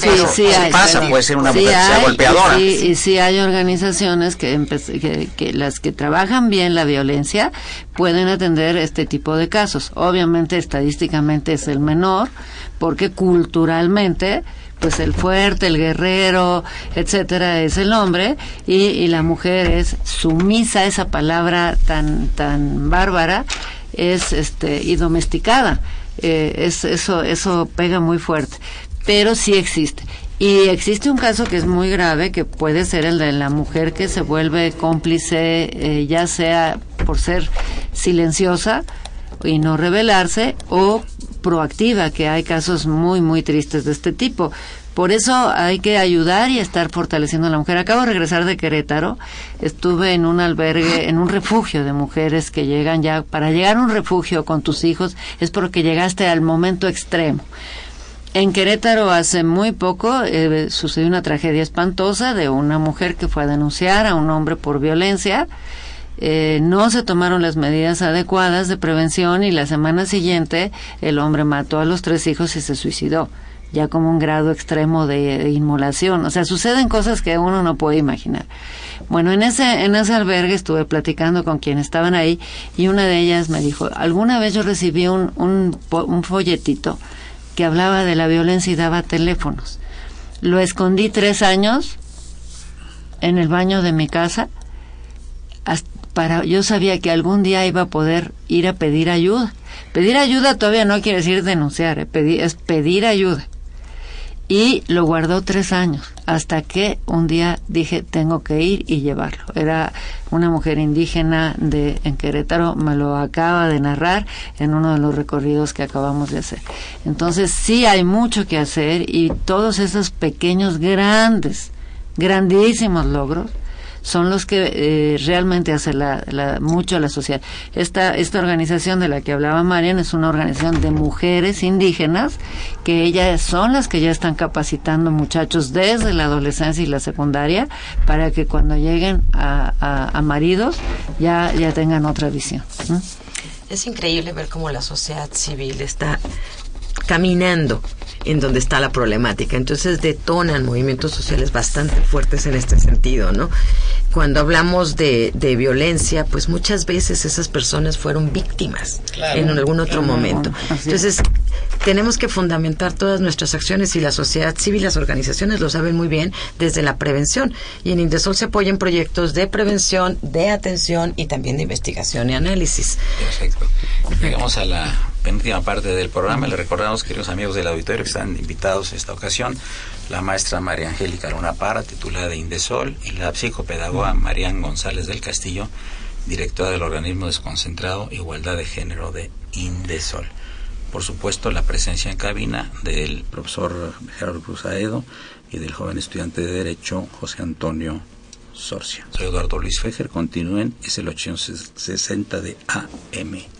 pasa, puede ser una mujer sea golpeadora. Y, sí, hay organizaciones que, que, las que trabajan bien la violencia pueden atender este tipo de casos. Obviamente, estadísticamente es el menor, porque culturalmente pues el fuerte, el guerrero, etcétera, es el hombre y, la mujer es sumisa, esa palabra tan tan bárbara es este y domesticada. Eh, es eso eso pega muy fuerte, pero sí existe. Y existe un caso que es muy grave, que puede ser el de la mujer que se vuelve cómplice, eh, ya sea por ser silenciosa y no rebelarse, o proactiva, que hay casos muy, muy tristes de este tipo. Por eso hay que ayudar y estar fortaleciendo a la mujer. Acabo de regresar de Querétaro. Estuve en un albergue, en un refugio de mujeres que llegan ya. Para llegar a un refugio con tus hijos es porque llegaste al momento extremo. En Querétaro hace muy poco eh, sucedió una tragedia espantosa de una mujer que fue a denunciar a un hombre por violencia. Eh, no se tomaron las medidas adecuadas de prevención y la semana siguiente el hombre mató a los tres hijos y se suicidó ya como un grado extremo de, inmolación. O sea, suceden cosas que uno no puede imaginar. Bueno, en ese, en ese albergue estuve platicando con quienes estaban ahí y una de ellas me dijo, alguna vez yo recibí un, un, un folletito que hablaba de la violencia y daba teléfonos. Lo escondí tres años en el baño de mi casa para yo sabía que algún día iba a poder ir a pedir ayuda. Pedir ayuda todavía no quiere decir denunciar, eh, es pedir ayuda. Y lo guardó tres años hasta que un día dije tengo que ir y llevarlo era una mujer indígena de en Querétaro me lo acaba de narrar en uno de los recorridos que acabamos de hacer. Entonces sí hay mucho que hacer y todos esos pequeños grandes grandísimos logros son los que eh, realmente hacen la, mucho a la sociedad. Esta, esta organización de la que hablaba Marian es una organización de mujeres indígenas que ellas son las que ya están capacitando muchachos desde la adolescencia y la secundaria para que cuando lleguen a, a, maridos ya, ya tengan otra visión. Es increíble ver cómo la sociedad civil está caminando en donde está la problemática. Entonces detonan movimientos sociales bastante fuertes en este sentido, ¿no? Cuando hablamos de, de violencia, pues muchas veces esas personas fueron víctimas en algún otro momento. Entonces, tenemos que fundamentar todas nuestras acciones y la sociedad civil, las organizaciones lo saben muy bien desde la prevención. Y en Indesol se apoyan proyectos de prevención, de atención y también de investigación y análisis. Perfecto. Llegamos a la penúltima parte del programa. Le recordamos, queridos amigos del auditorio, que están invitados en esta ocasión la maestra María Angélica Luna Para, titulada de Indesol, y la psicopedagoga Marían González del Castillo, directora del organismo desconcentrado Igualdad de Género de Indesol. Por supuesto, la presencia en cabina del profesor Gerardo Cruz Aedo y del joven estudiante de Derecho José Antonio Sorcia. Soy Eduardo Luis Fejer. Continúen, es el 860 de AM.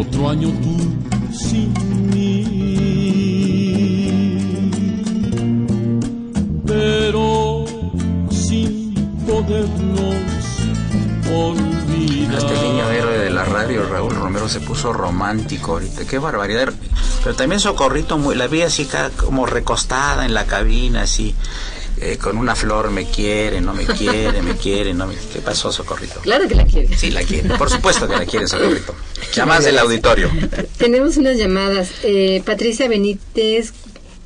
Otro año tú sin mí. Pero sin podernos olvidar. Este niño héroe de la radio, Raúl Romero, se puso romántico ahorita. Qué barbaridad. Pero también Socorrito, muy, la vi así como recostada en la cabina, así. Eh, con una flor me quiere, no me quiere, me (laughs) quiere, no me ¿Qué pasó, Socorrito? Claro que la quiere. Sí, la quiere. Por supuesto que la quiere, Socorrito. (laughs) Llamadas del auditorio. Tenemos unas llamadas. Eh, Patricia Benítez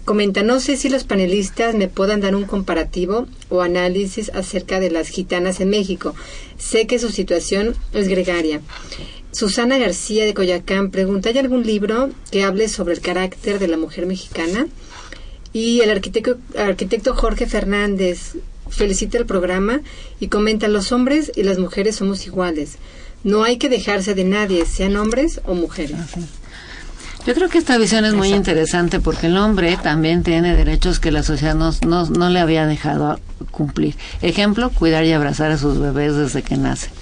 comenta, no sé si los panelistas me puedan dar un comparativo o análisis acerca de las gitanas en México. Sé que su situación es gregaria. Susana García de Coyacán pregunta, ¿hay algún libro que hable sobre el carácter de la mujer mexicana? Y el arquitecto, arquitecto Jorge Fernández felicita el programa y comenta, los hombres y las mujeres somos iguales. No hay que dejarse de nadie, sean hombres o mujeres. Yo creo que esta visión es muy interesante porque el hombre también tiene derechos que la sociedad no, no, no le había dejado cumplir. Ejemplo, cuidar y abrazar a sus bebés desde que nacen.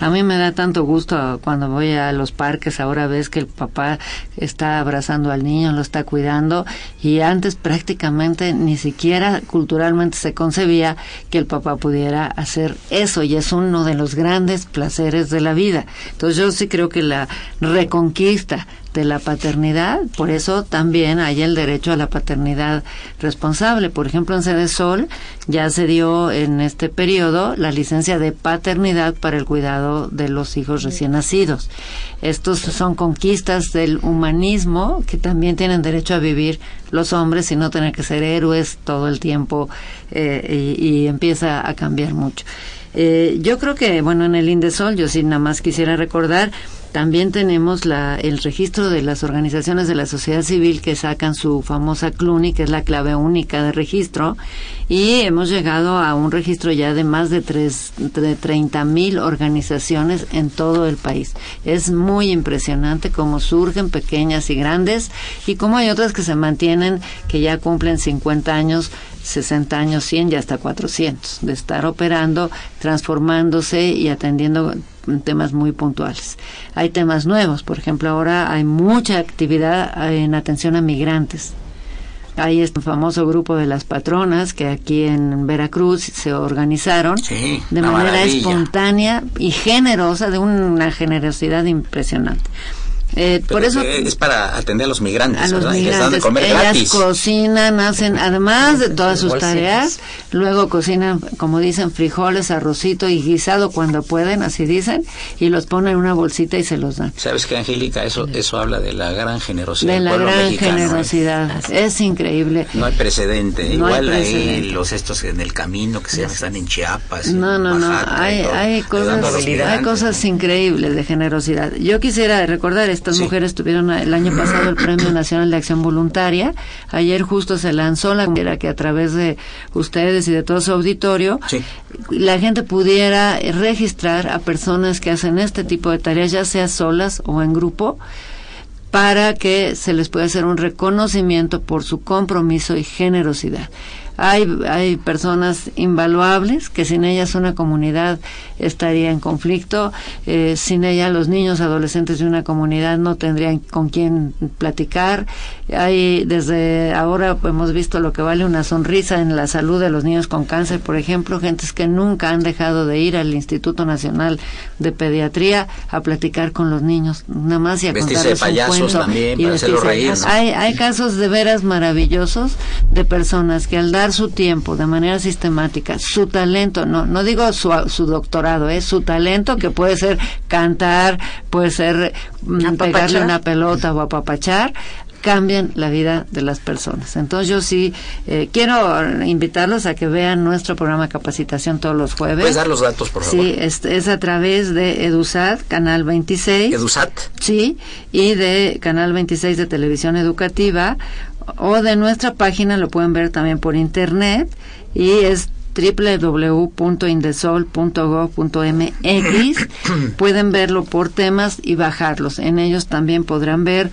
A mí me da tanto gusto cuando voy a los parques, ahora ves que el papá está abrazando al niño, lo está cuidando y antes prácticamente ni siquiera culturalmente se concebía que el papá pudiera hacer eso y es uno de los grandes placeres de la vida. Entonces yo sí creo que la reconquista de la paternidad, por eso también hay el derecho a la paternidad responsable. Por ejemplo, en Sede Sol ya se dio en este periodo la licencia de paternidad para el cuidado de los hijos recién nacidos. Estos son conquistas del humanismo que también tienen derecho a vivir los hombres y no tener que ser héroes todo el tiempo eh, y, y empieza a cambiar mucho. Eh, yo creo que, bueno, en el Indesol, yo sí nada más quisiera recordar, también tenemos la, el registro de las organizaciones de la sociedad civil que sacan su famosa CLUNI, que es la clave única de registro, y hemos llegado a un registro ya de más de, tres, de 30 mil organizaciones en todo el país. Es muy impresionante cómo surgen pequeñas y grandes y cómo hay otras que se mantienen, que ya cumplen 50 años 60 años, 100 y hasta 400, de estar operando, transformándose y atendiendo temas muy puntuales. Hay temas nuevos, por ejemplo, ahora hay mucha actividad en atención a migrantes. Hay este famoso grupo de las patronas que aquí en Veracruz se organizaron de manera espontánea y generosa, de una generosidad impresionante. Eh, por eso es para atender a los migrantes, a los ¿verdad? Migrantes. de comer Ellas gratis. cocinan, hacen, además de todas sus tareas, luego cocinan, como dicen, frijoles, arrocito y guisado cuando pueden, así dicen, y los ponen en una bolsita y se los dan. ¿Sabes qué, Angélica? Eso, eso habla de la gran generosidad De la gran mexicano, ¿eh? generosidad. Es increíble. No hay precedente. No hay Igual ahí los estos en el camino que se llaman, están en Chiapas. No, en no, no. Hay, todo, hay cosas, hay cosas increíbles de generosidad. Yo quisiera recordar, estas mujeres tuvieron el año pasado el Premio Nacional de Acción Voluntaria. Ayer justo se lanzó la era que a través de ustedes y de todo su auditorio, la gente pudiera registrar a personas que hacen este tipo de tareas, ya sea solas o en grupo, para que se les pueda hacer un reconocimiento por su compromiso y generosidad. Hay, hay personas invaluables que sin ellas una comunidad estaría en conflicto, eh, sin ellas los niños, adolescentes de una comunidad no tendrían con quién platicar. Hay desde ahora hemos visto lo que vale una sonrisa en la salud de los niños con cáncer, por ejemplo, gentes que nunca han dejado de ir al Instituto Nacional de Pediatría a platicar con los niños, nada más y a de contarles un cuento también y reír, ¿no? Hay, hay casos de veras maravillosos de personas que al dar su tiempo de manera sistemática, su talento, no, no digo su, su doctorado, es su talento que puede ser cantar, puede ser mm, pegarle una pelota o apapachar, cambian la vida de las personas. Entonces yo sí eh, quiero invitarlos a que vean nuestro programa de capacitación todos los jueves. ¿Puedes dar los datos, por favor? Sí, es, es a través de EduSat, Canal 26. EduSat. Sí, y de Canal 26 de Televisión Educativa, o de nuestra página, lo pueden ver también por internet, y es www.indesol.gov.mx. (coughs) pueden verlo por temas y bajarlos. En ellos también podrán ver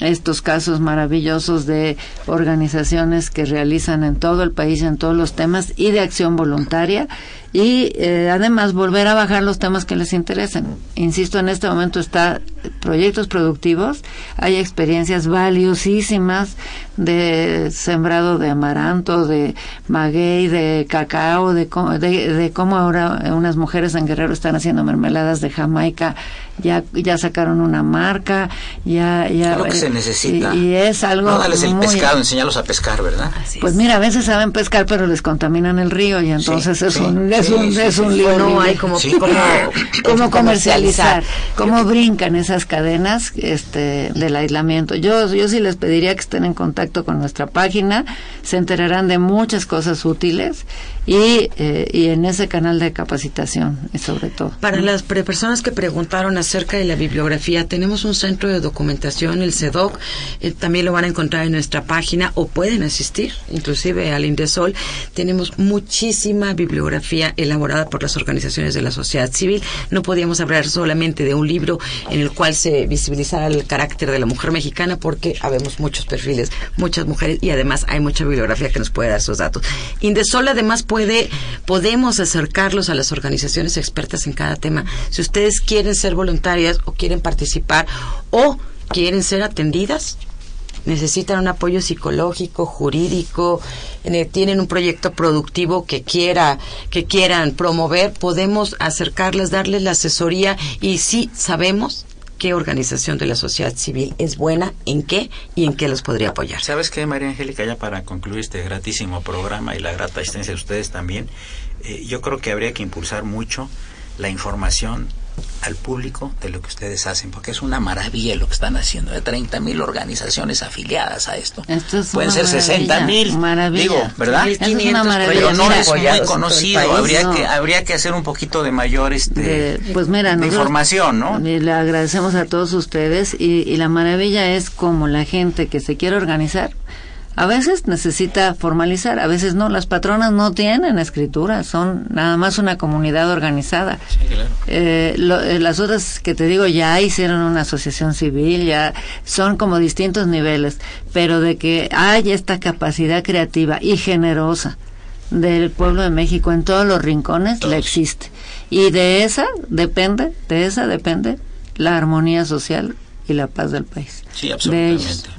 estos casos maravillosos de organizaciones que realizan en todo el país en todos los temas y de acción voluntaria y eh, además volver a bajar los temas que les interesen. Insisto, en este momento está proyectos productivos, hay experiencias valiosísimas de sembrado de amaranto, de maguey, de cacao, de, de, de cómo ahora unas mujeres en Guerrero están haciendo mermeladas de Jamaica ya ya sacaron una marca, ya ya lo que se necesita. Y, es algo No darles el pescado, enseñarlos a pescar, ¿verdad? pues mira, a veces saben pescar, pero les contaminan el río y entonces es, un, es un es un lío. No hay como (laughs) cómo, comercializar, cómo brincan esas cadenas este del aislamiento. Yo yo sí les pediría que estén en contacto con nuestra página, se enterarán de muchas cosas útiles y, eh, y en ese canal de capacitación sobre todo. Para las personas que preguntaron acerca de la bibliografía, tenemos un centro de documentación, el CEDOC, eh, también lo van a encontrar en nuestra página o pueden asistir inclusive al Indesol. Tenemos muchísima bibliografía elaborada por las organizaciones de la sociedad civil. No podíamos hablar solamente de un libro en el cual se visibilizara el carácter de la mujer mexicana porque habemos muchos perfiles, muchas mujeres y además hay mucha bibliografía que nos puede dar esos datos. Indesol además puede, podemos acercarlos a las organizaciones expertas en cada tema. Si ustedes quieren ser voluntarias o quieren participar o quieren ser atendidas, necesitan un apoyo psicológico, jurídico, tienen un proyecto productivo que quiera que quieran promover, podemos acercarles, darles la asesoría y sí sabemos qué organización de la sociedad civil es buena, en qué y en qué los podría apoyar. ¿Sabes qué, María Angélica? Ya para concluir este gratísimo programa y la grata asistencia de ustedes también, eh, yo creo que habría que impulsar mucho la información al público de lo que ustedes hacen, porque es una maravilla lo que están haciendo. De 30 mil organizaciones afiliadas a esto. Pueden ser 60 mil. Digo, ¿verdad? Es una maravilla. Pero no es muy conocido. Habría, que, habría que hacer un poquito de mayor este, pues mira, información, ¿no? Le agradecemos a todos ustedes y, y la maravilla es como la gente que se quiere organizar a veces necesita formalizar, a veces no. Las patronas no tienen escritura, son nada más una comunidad organizada. Eh, eh, las otras que te digo ya hicieron una asociación civil, ya son como distintos niveles, pero de que hay esta capacidad creativa y generosa del pueblo de México en todos los rincones, la existe. Y de esa depende, de esa depende la armonía social y la paz del país. Sí, absolutamente.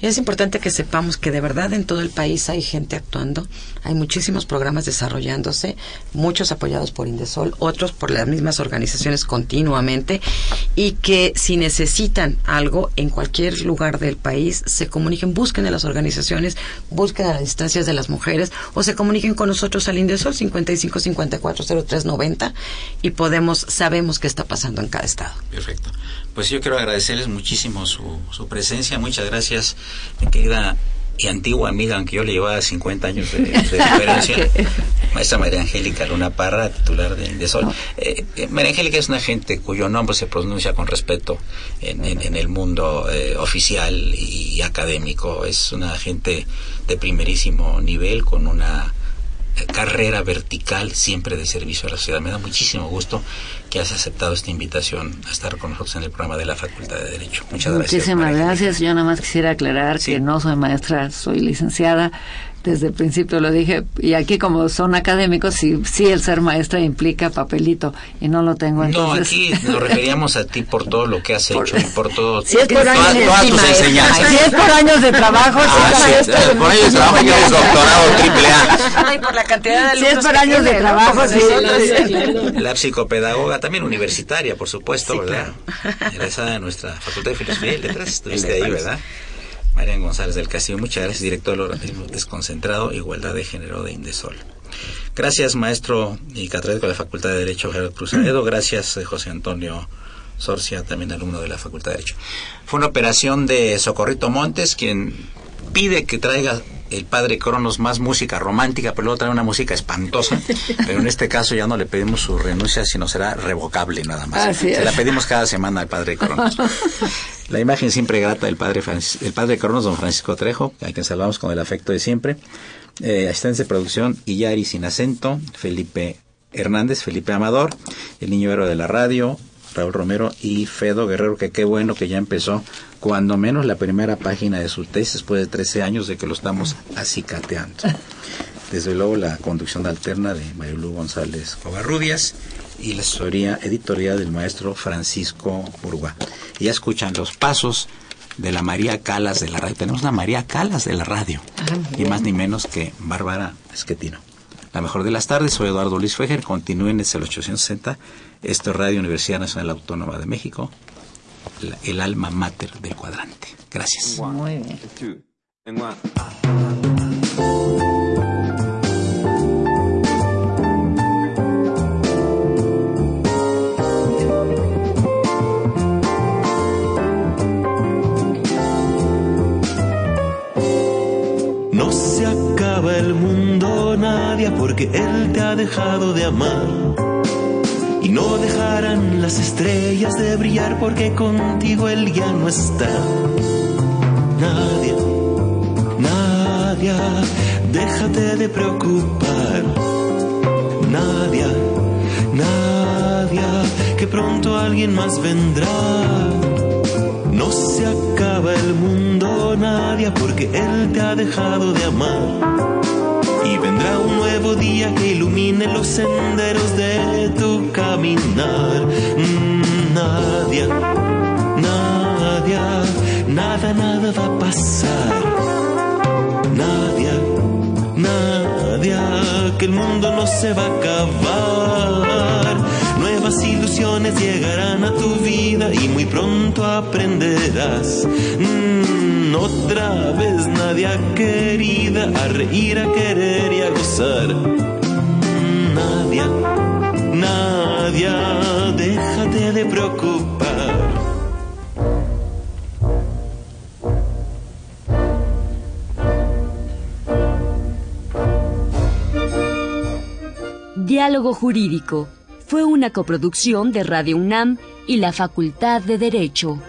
Y es importante que sepamos que de verdad en todo el país hay gente actuando, hay muchísimos programas desarrollándose, muchos apoyados por Indesol, otros por las mismas organizaciones continuamente, y que si necesitan algo en cualquier lugar del país, se comuniquen, busquen a las organizaciones, busquen a las instancias de las mujeres, o se comuniquen con nosotros al Indesol 55 54 03 90 y podemos, sabemos qué está pasando en cada estado. Perfecto. Pues yo quiero agradecerles muchísimo su, su presencia. Muchas gracias, mi querida y antigua amiga, aunque yo le llevaba 50 años de, (laughs) diferencia, maestra María Angélica Luna Parra, titular de Indesol. Eh, eh, María Angélica es una gente cuyo nombre se pronuncia con respeto en, en, el mundo eh, oficial y académico. Es una gente de primerísimo nivel, con una carrera vertical siempre de servicio a la sociedad. Me da muchísimo gusto que has aceptado esta invitación a estar con nosotros en el programa de la Facultad de Derecho. Muchas gracias. Muchísimas gracias. Yo nada más quisiera aclarar que no soy maestra, soy licenciada desde el principio lo dije, y aquí como son académicos, sí, sí el ser maestra implica papelito, y no lo tengo entonces. No, aquí nos referíamos a ti por todo lo que has hecho, y por todo, si es por todas, años, todas tus enseñanzas. Si es por años de trabajo, ah, es, por años de trabajo que eres doctorado triple A. Ay, por la cantidad de Si es por años de trabajo, sí. La psicopedagoga, también universitaria, por supuesto, ¿verdad? Egresada de nuestra Facultad de Filosofía y Letras, (laughs) estuviste ahí, ¿verdad? Marian González del Castillo, muchas gracias, director del organismo desconcentrado Igualdad de Género de Indesol. Gracias, maestro y catedrático de la Facultad de Derecho, Gerardo Cruzadedo. Gracias, eh, José Antonio Sorcia, también alumno de la Facultad de Derecho. Fue una operación de Socorrito Montes, quien pide que traiga el padre Cronos más música romántica, pero luego trae una música espantosa. (laughs) Pero en este caso ya no le pedimos su renuncia, sino será revocable nada más. Se la pedimos cada semana al padre Cronos. (laughs) La imagen siempre grata del padre, el padre Cronos, don Francisco Trejo, a quien saludamos con el afecto de siempre. Eh, de producción, Iyari Sin Acento, Felipe Hernández, Felipe Amador, el niño héroe de la radio, Raúl Romero y Fedo Guerrero, que qué bueno que ya empezó cuando menos la primera página de su tesis después de 13 años de que lo estamos acicateando. (laughs) Desde luego la conducción alterna de Marilu González Covarrubias y la asesoría editorial del maestro Francisco Burgua. Y ya escuchan los pasos de la María Calas de la radio. Tenemos una María Calas de la radio. Ah, y más ni menos que Bárbara Esquetino. La mejor de las tardes, soy Eduardo Luis Fejer. Continúen, es el 860. Esto es Radio Universidad Nacional Autónoma de México, el alma mater del cuadrante. Gracias. Muy bien. Porque Él te ha dejado de amar. Y no dejarán las estrellas de brillar porque contigo Él ya no está. Nadie, nadie, déjate de preocupar. Nadie, nadie, que pronto alguien más vendrá no se acaba el mundo, nadie, porque Él te ha dejado de amar. Vendrá un nuevo día que ilumine los senderos de tu caminar. Mm, nadie, nadie, nada, nada va a pasar. Nadie, nadie, que el mundo no se va a acabar ilusiones llegarán a tu vida y muy pronto aprenderás. Mm, otra vez nadie querida a reír, a querer y a gozar. Nadie, nadie, déjate de preocupar. Diálogo Jurídico fue una coproducción de Radio UNAM y la Facultad de Derecho.